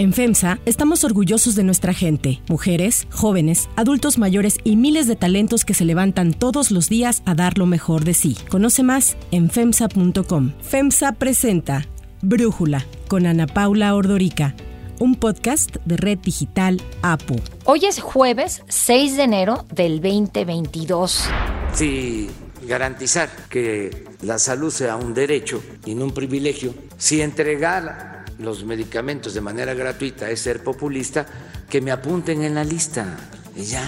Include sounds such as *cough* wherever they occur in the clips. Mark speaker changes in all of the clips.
Speaker 1: En FEMSA estamos orgullosos de nuestra gente, mujeres, jóvenes, adultos mayores y miles de talentos que se levantan todos los días a dar lo mejor de sí. Conoce más en FEMSA.com. FEMSA presenta Brújula con Ana Paula Ordorica, un podcast de Red Digital APU.
Speaker 2: Hoy es jueves 6 de enero del 2022.
Speaker 3: Si garantizar que la salud sea un derecho y no un privilegio, si entregar los medicamentos de manera gratuita es ser populista, que me apunten en la lista. Y ya.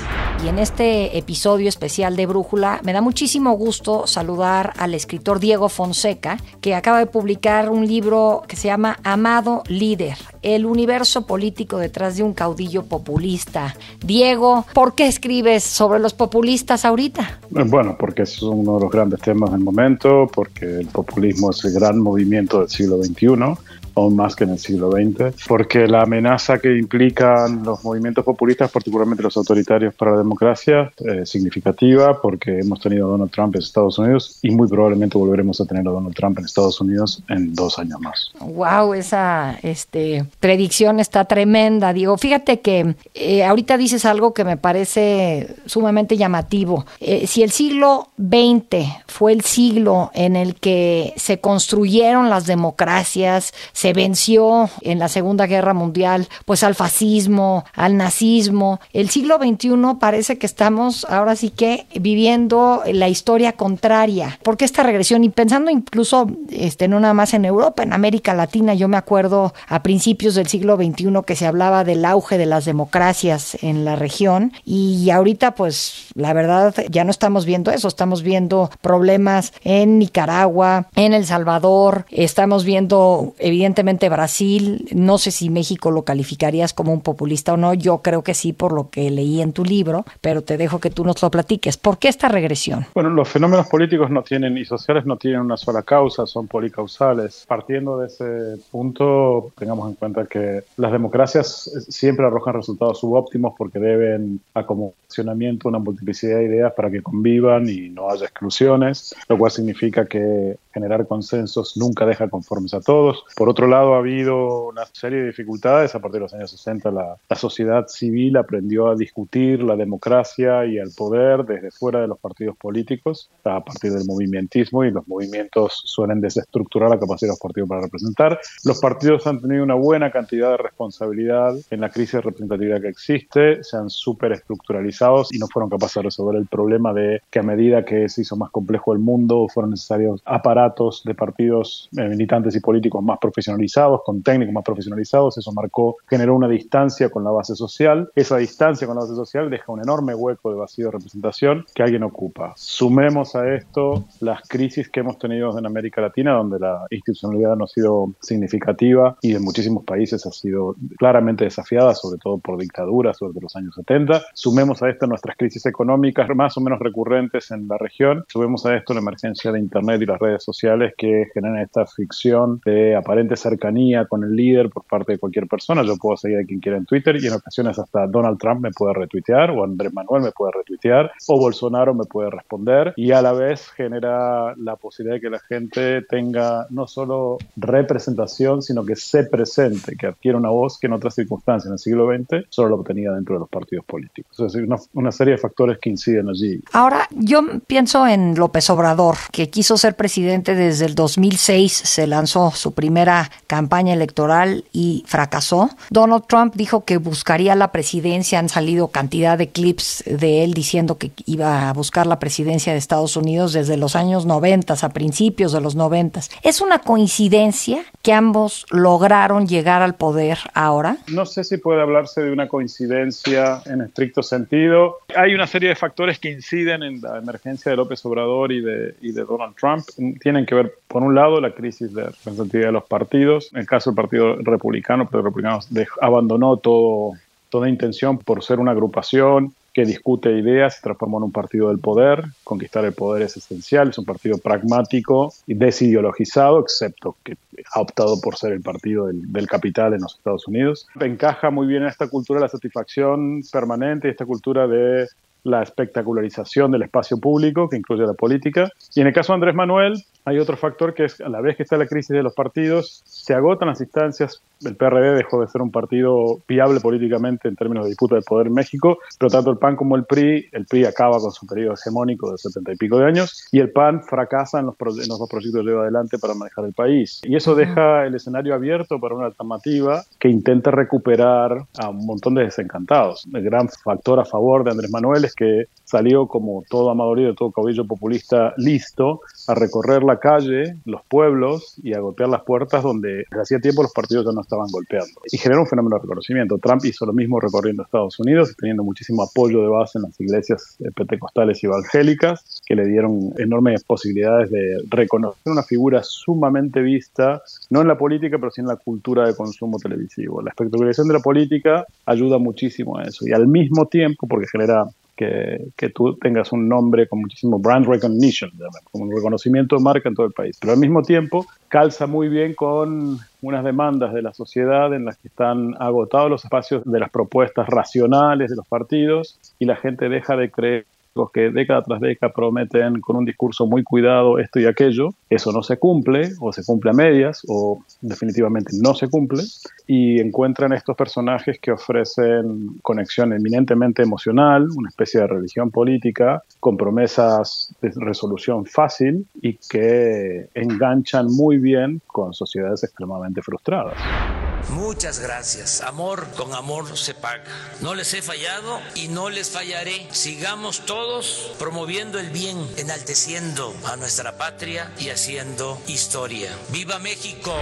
Speaker 2: Y en este episodio especial de Brújula me da muchísimo gusto saludar al escritor Diego Fonseca, que acaba de publicar un libro que se llama Amado Líder, el universo político detrás de un caudillo populista. Diego, ¿por qué escribes sobre los populistas ahorita?
Speaker 4: Bueno, porque es uno de los grandes temas del momento, porque el populismo es el gran movimiento del siglo XXI aún más que en el siglo XX, porque la amenaza que implican los movimientos populistas, particularmente los autoritarios para la democracia, es significativa, porque hemos tenido a Donald Trump en Estados Unidos y muy probablemente volveremos a tener a Donald Trump en Estados Unidos en dos años más.
Speaker 2: Wow, esa este, predicción está tremenda, Diego. Fíjate que eh, ahorita dices algo que me parece sumamente llamativo. Eh, si el siglo XX fue el siglo en el que se construyeron las democracias, se venció en la Segunda Guerra Mundial, pues al fascismo, al nazismo. El siglo XXI parece que estamos ahora sí que viviendo la historia contraria. ¿Por qué esta regresión? Y pensando incluso, este, no nada más en Europa, en América Latina, yo me acuerdo a principios del siglo XXI que se hablaba del auge de las democracias en la región y ahorita pues la verdad ya no estamos viendo eso, estamos viendo problemas en Nicaragua, en El Salvador, estamos viendo evidentemente evidentemente Brasil, no sé si México lo calificarías como un populista o no, yo creo que sí por lo que leí en tu libro, pero te dejo que tú nos lo platiques. ¿Por qué esta regresión?
Speaker 4: Bueno, los fenómenos políticos no tienen y sociales no tienen una sola causa, son policausales. Partiendo de ese punto, tengamos en cuenta que las democracias siempre arrojan resultados subóptimos porque deben a como funcionamiento una multiplicidad de ideas para que convivan y no haya exclusiones, lo cual significa que generar consensos nunca deja conformes a todos. Por otro lado, ha habido una serie de dificultades. A partir de los años 60, la, sociedad civil aprendió a discutir la democracia y el poder desde fuera de los partidos políticos, a partir del movimentismo, y los movimientos suelen desestructurar la capacidad de los partidos para representar. Los partidos han tenido una buena cantidad de responsabilidad en la crisis de representatividad que existe, se han superestructuralizado y no fueron capaces de resolver el problema de que a medida que se hizo más complejo el mundo, fueron necesarios aparatos de partidos eh, militantes y políticos más profesionalizados, con técnicos más profesionalizados, eso marcó, generó una distancia con la base social. Esa distancia con la base social deja un enorme hueco de vacío de representación que alguien ocupa. Sumemos a esto las crisis que hemos tenido en América Latina, donde la institucionalidad no ha sido significativa y en muchísimos países ha sido claramente desafiada, sobre todo por dictaduras sobre los años 70. Sumemos a esto nuestras crisis económicas más o menos recurrentes en la región. Sumemos a esto la emergencia de Internet y las redes sociales que generan esta ficción de aparente cercanía con el líder por parte de cualquier persona. Yo puedo seguir a quien quiera en Twitter y en ocasiones hasta Donald Trump me puede retuitear o Andrés Manuel me puede retuitear o Bolsonaro me puede responder y a la vez genera la posibilidad de que la gente tenga no solo representación, sino que se presente, que adquiera una voz que en otras circunstancias en el siglo XX solo lo obtenía dentro de los partidos políticos. Es decir, una, una serie de factores que inciden allí.
Speaker 2: Ahora, yo pienso en López Obrador, que quiso ser presidente desde el 2006, se lanzó su primera campaña electoral y fracasó. Donald Trump dijo que buscaría la presidencia, han salido cantidad de clips de él diciendo que iba a buscar la presidencia de Estados Unidos desde los años 90, a principios de los 90. ¿Es una coincidencia que ambos lograron llegar al poder ahora?
Speaker 4: No sé si puede hablarse de una coincidencia en estricto sentido. Hay una serie de factores que inciden en la emergencia de López Obrador y de, Donald Trump. Tienen que ver, por un lado, la crisis de representatividad de los partidos. En el caso del Partido Republicano, el Partido Republicano abandonó toda intención por ser una agrupación que discute ideas, se transformó en un partido del poder. Conquistar el poder es esencial, es un partido pragmático y desideologizado, excepto que ha optado por ser el partido del, capital en los Estados Unidos. Encaja muy bien en esta cultura de la satisfacción permanente, esta cultura de la espectacularización del espacio público, que incluye la política. Y en el caso de Andrés Manuel, hay otro factor que es a la vez que está la crisis de los partidos, se agotan las instancias. El PRD dejó de ser un partido viable políticamente en términos de disputa de poder en México, pero tanto el PAN como el PRI, el PRI acaba con su periodo hegemónico de setenta y pico de años y el PAN fracasa en los, en los dos proyectos que lleva adelante para manejar el país. Y eso deja el escenario abierto para una alternativa que intenta recuperar a un montón de desencantados. El gran factor a favor de Andrés Manuel es que salió como todo amadorío, todo caudillo populista listo a recorrer la calle, los pueblos y a golpear las puertas donde desde hacía tiempo los partidos ya no estaban golpeando. Y generó un fenómeno de reconocimiento. Trump hizo lo mismo recorriendo Estados Unidos, teniendo muchísimo apoyo de base en las iglesias pentecostales y evangélicas, que le dieron enormes posibilidades de reconocer una figura sumamente vista, no en la política, pero sí en la cultura de consumo televisivo. La espectacularización de la política ayuda muchísimo a eso. Y al mismo tiempo, porque genera que, que, tú tengas un nombre con muchísimo brand recognition, como un reconocimiento de marca en todo el país. Pero al mismo tiempo calza muy bien con unas demandas de la sociedad en las que están agotados los espacios de las propuestas racionales de los partidos y la gente deja de creer que década tras década prometen con un discurso muy cuidado esto y aquello, eso no se cumple o se cumple a medias o definitivamente no se cumple y encuentran estos personajes que ofrecen conexión eminentemente emocional, una especie de religión política con promesas de resolución fácil y que enganchan muy bien con sociedades extremadamente frustradas.
Speaker 3: Muchas gracias. Amor con amor se paga. No les he fallado y no les fallaré. Sigamos todos promoviendo el bien, enalteciendo a nuestra patria y haciendo historia. ¡Viva México!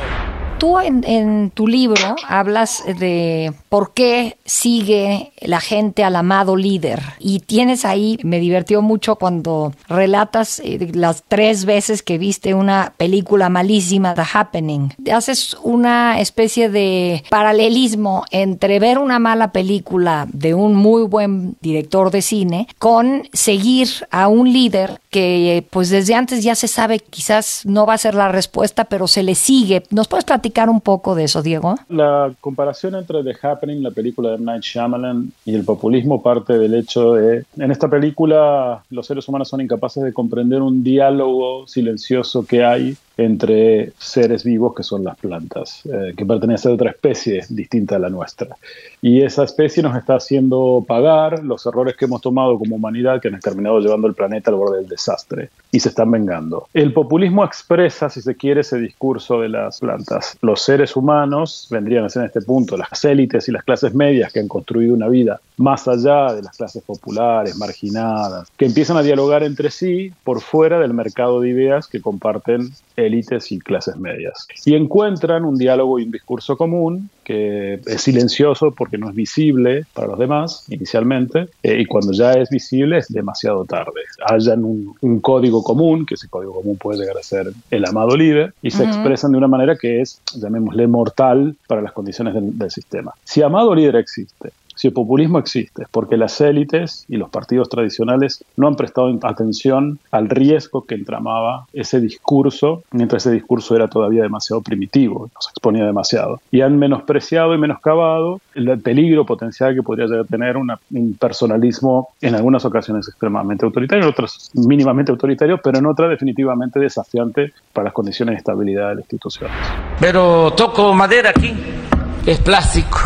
Speaker 2: Tú en, tu libro hablas de por qué sigue la gente al amado líder y tienes ahí, me divirtió mucho cuando relatas eh, las tres veces que viste una película malísima, The Happening. Haces una especie de paralelismo entre ver una mala película de un muy buen director de cine con seguir a un líder que pues desde antes ya se sabe quizás no va a ser la respuesta, pero se le sigue. ¿Nos puedes platicar un poco de eso, Diego?
Speaker 4: La comparación entre The Happening, la película de. Night Shyamalan, y el populismo parte del hecho de, en esta película los seres humanos son incapaces de comprender un diálogo silencioso que hay entre seres vivos que son las plantas, eh, que pertenecen a otra especie distinta a la nuestra. Y esa especie nos está haciendo pagar los errores que hemos tomado como humanidad que han terminado llevando el planeta al borde del desastre y se están vengando. El populismo expresa, si se quiere, ese discurso de las plantas. Los seres humanos vendrían a ser en este punto las élites y las clases medias que han construido una vida más allá de las clases populares, marginadas, que empiezan a dialogar entre sí por fuera del mercado de ideas que comparten élites y clases medias. Y encuentran un diálogo y un discurso común que es silencioso porque no es visible para los demás inicialmente, eh, y cuando ya es visible es demasiado tarde. Hayan un, código común, que ese código común puede llegar a ser el amado líder, y se expresan de una manera que es, llamémosle, mortal para las condiciones del, del sistema. Si amado líder existe, si el populismo existe, es porque las élites y los partidos tradicionales no han prestado atención al riesgo que entramaba ese discurso, mientras ese discurso era todavía demasiado primitivo, nos exponía demasiado. Y han menospreciado y menoscabado el peligro potencial que podría tener un personalismo en algunas ocasiones extremadamente autoritario, en otras mínimamente autoritario, pero en otras definitivamente desafiante para las condiciones de estabilidad de la institución.
Speaker 3: Pero toco madera aquí, es plástico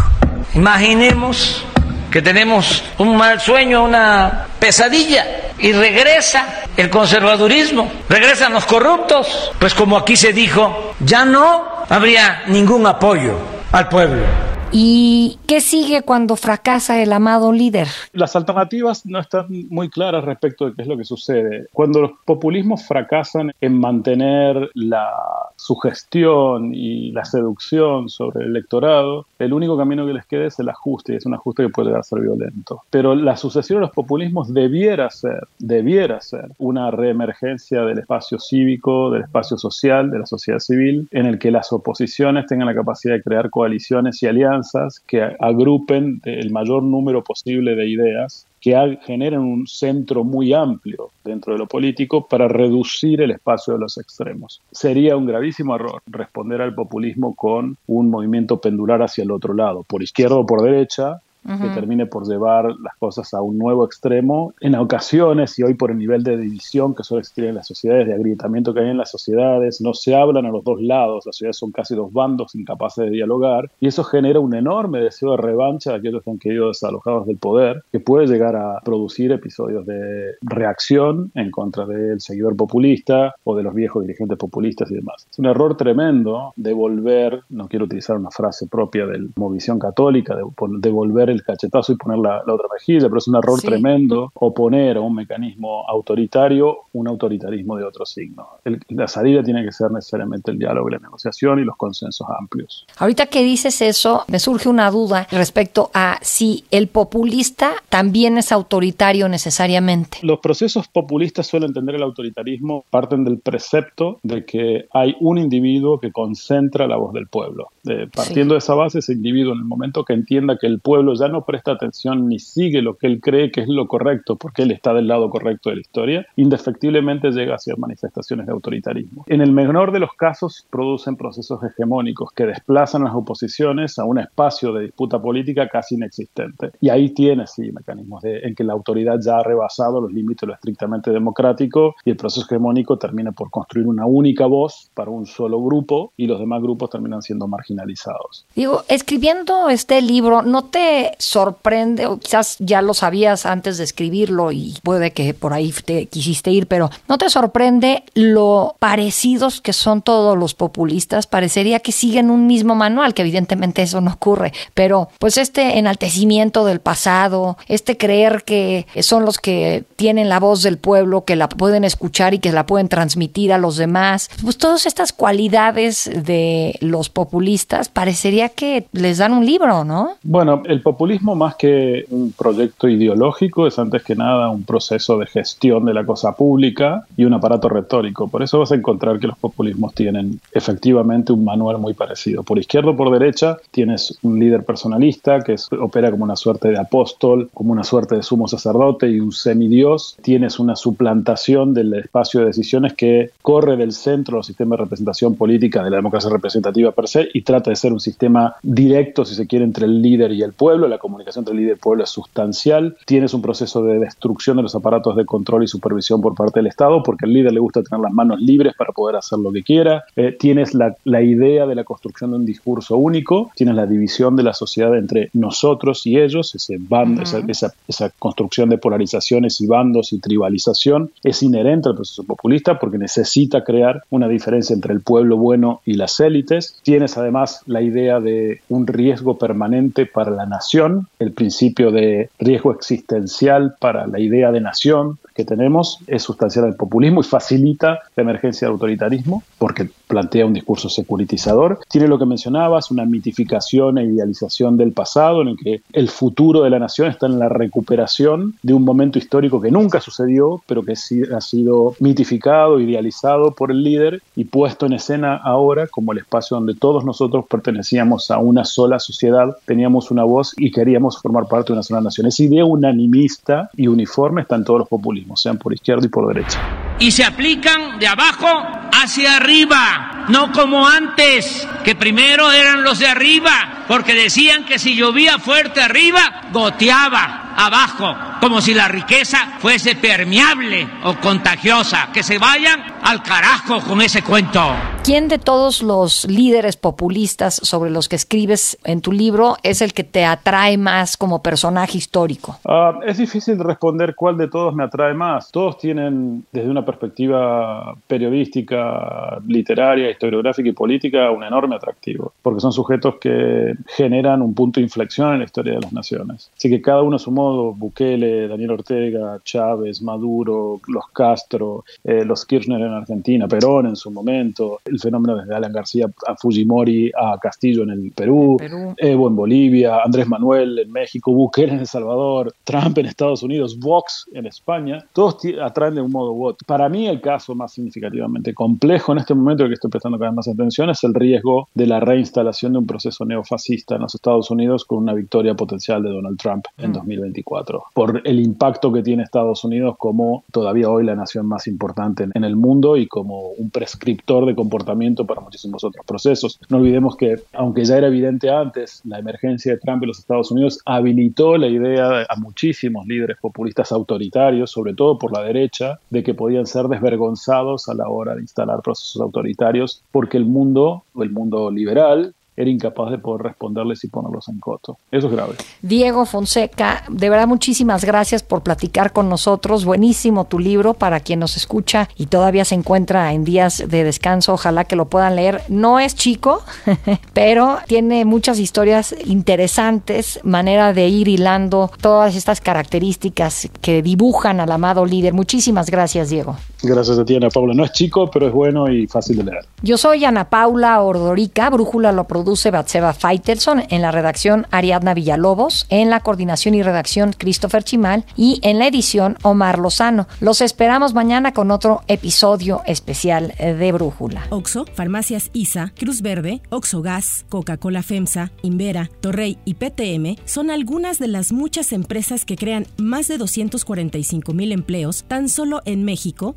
Speaker 3: Imaginemos que tenemos un mal sueño, una pesadilla, y regresa el conservadurismo, regresan los corruptos, pues como aquí se dijo, ya no habría ningún apoyo al pueblo.
Speaker 2: ¿Y qué sigue cuando fracasa el amado líder?
Speaker 4: Las alternativas no están muy claras respecto de qué es lo que sucede. Cuando los populismos fracasan en mantener la sugestión y la seducción sobre el electorado, el único camino que les queda es el ajuste, y es un ajuste que puede llegar a ser violento. Pero la sucesión de los populismos debiera ser, debiera ser una reemergencia del espacio cívico, del espacio social, de la sociedad civil, en el que las oposiciones tengan la capacidad de crear coaliciones y alianzas que agrupen el mayor número posible de ideas que generen un centro muy amplio dentro de lo político para reducir el espacio de los extremos. Sería un gravísimo error responder al populismo con un movimiento pendular hacia el otro lado, por izquierda o por derecha, que termine por llevar las cosas a un nuevo extremo. En ocasiones, y hoy por el nivel de división que suele existir en las sociedades, de agrietamiento que hay en las sociedades, no se hablan a los dos lados, las sociedades son casi dos bandos incapaces de dialogar, y eso genera un enorme deseo de revancha de aquellos que han querido desalojados del poder, que puede llegar a producir episodios de reacción en contra del seguidor populista o de los viejos dirigentes populistas y demás. Es un error tremendo devolver, no quiero utilizar una frase propia de Movisión Católica, de devolver el cachetazo y poner la, otra mejilla, pero es un error tremendo oponer a un mecanismo autoritario un autoritarismo de otro signo. la salida tiene que ser necesariamente el diálogo y la negociación y los consensos amplios.
Speaker 2: Ahorita que dices eso, me surge una duda respecto a si el populista también es autoritario necesariamente.
Speaker 4: Los procesos populistas suelen entender el autoritarismo, parten del precepto de que hay un individuo que concentra la voz del pueblo. partiendo de esa base, ese individuo en el momento que entienda que el pueblo ya no presta atención ni sigue lo que él cree que es lo correcto, porque él está del lado correcto de la historia, indefectiblemente llega hacia manifestaciones de autoritarismo. En el menor de los casos producen procesos hegemónicos que desplazan las oposiciones a un espacio de disputa política casi inexistente. Y ahí tiene, sí, mecanismos en que la autoridad ya ha rebasado los límites de lo estrictamente democrático y el proceso hegemónico termina por construir una única voz para un solo grupo y los demás grupos terminan siendo marginalizados.
Speaker 2: Digo, escribiendo este libro, ¿no te sorprende, o quizás ya lo sabías antes de escribirlo y puede que por ahí te quisiste ir, pero ¿no te sorprende lo parecidos que son todos los populistas? Parecería que siguen un mismo manual, que evidentemente eso no ocurre, pero pues este enaltecimiento del pasado, este creer que son los que tienen la voz del pueblo, que la pueden escuchar y que la pueden transmitir a los demás, pues todas estas cualidades de los populistas parecería que les dan un libro, ¿no?
Speaker 4: Bueno, el populismo más que un proyecto ideológico es antes que nada un proceso de gestión de la cosa pública y un aparato retórico. Por eso vas a encontrar que los populismos tienen efectivamente un manual muy parecido. Por izquierda o por derecha tienes un líder personalista que opera como una suerte de apóstol, como una suerte de sumo sacerdote y un semidios. Tienes una suplantación del espacio de decisiones que corre del centro del sistema de representación política de la democracia representativa per se y trata de ser un sistema directo, si se quiere, entre el líder y el pueblo. La comunicación entre líder y pueblo es sustancial. Tienes un proceso de destrucción de los aparatos de control y supervisión por parte del Estado porque al líder le gusta tener las manos libres para poder hacer lo que quiera. Eh, tienes la, la idea de la construcción de un discurso único, tienes la división de la sociedad entre nosotros y ellos, ese bando, esa, esa, esa, construcción de polarizaciones y bandos y tribalización es inherente al proceso populista porque necesita crear una diferencia entre el pueblo bueno y las élites. Tienes además la idea de un riesgo permanente para la nación, el principio de riesgo existencial para la idea de nación que tenemos es sustancial al populismo y facilita la emergencia del autoritarismo porque plantea un discurso securitizador. Tiene lo que mencionabas, una mitificación e idealización del pasado en el que el futuro de la nación está en la recuperación de un momento histórico que nunca sucedió, pero que ha sido mitificado, idealizado por el líder y puesto en escena ahora como el espacio donde todos nosotros pertenecíamos a una sola sociedad, teníamos una voz y queríamos formar parte de una sola nación. Esa idea unanimista y uniforme está todos los populismos, sean por izquierda y por derecha.
Speaker 5: Y se aplican de abajo hacia arriba, no como antes, que primero eran los de arriba, porque decían que si llovía fuerte arriba, goteaba abajo, como si la riqueza fuese permeable o contagiosa. Que se vayan al carajo con ese cuento.
Speaker 2: ¿Quién de todos los líderes populistas sobre los que escribes en tu libro es el que te atrae más como personaje histórico?
Speaker 4: Uh, es difícil responder cuál de todos me atrae más. Todos tienen, desde una perspectiva periodística, literaria, historiográfica y política, un enorme atractivo, porque son sujetos que generan un punto de inflexión en la historia de las naciones. Así que cada uno a su modo, Bukele, Daniel Ortega, Chávez, Maduro, los Castro, eh, los Kirchner en Argentina, Perón en su momento, el fenómeno desde Alan García a Fujimori a Castillo en el Perú, Perú. Evo en Bolivia, Andrés Manuel en México, Bukele en El Salvador, Trump en Estados Unidos, Vox en España, todos atraen de un modo u otro. Para mí el caso más significativamente complejo en este momento, al que estoy prestando cada vez más atención, es el riesgo de la reinstalación de un proceso neofascista en los Estados Unidos con una victoria potencial de Donald Trump en mm. 2024, por el impacto que tiene Estados Unidos como todavía hoy la nación más importante en el mundo y como un prescriptor de comportamiento para muchísimos otros procesos. No olvidemos que, aunque ya era evidente antes, la emergencia de Trump en los Estados Unidos habilitó la idea a muchísimos líderes populistas autoritarios, sobre todo por la derecha, de que podían ser desvergonzados a la hora de instalar procesos autoritarios, porque el mundo, el mundo liberal, era incapaz de poder responderles y ponerlos en coto. Eso es grave.
Speaker 2: Diego Fonseca, de verdad muchísimas gracias por platicar con nosotros. Buenísimo tu libro para quien nos escucha y todavía se encuentra en días de descanso. Ojalá que lo puedan leer. No es chico, *laughs* pero tiene muchas historias interesantes, manera de ir hilando todas estas características que dibujan al amado líder. Muchísimas gracias, Diego.
Speaker 4: Gracias a ti, Ana Paula. No es chico, pero es bueno y fácil de leer.
Speaker 2: Yo soy Ana Paula Ordorica. Brújula lo produce Batseba Faitelson. En la redacción, Ariadna Villalobos. En la coordinación y redacción, Christopher Chimal. Y en la edición, Omar Lozano. Los esperamos mañana con otro episodio especial de Brújula.
Speaker 1: Oxo, Farmacias ISA, Cruz Verde, Oxo Gas, Coca-Cola FEMSA, Invera, Torrey y PTM son algunas de las muchas empresas que crean más de 245 mil empleos tan solo en México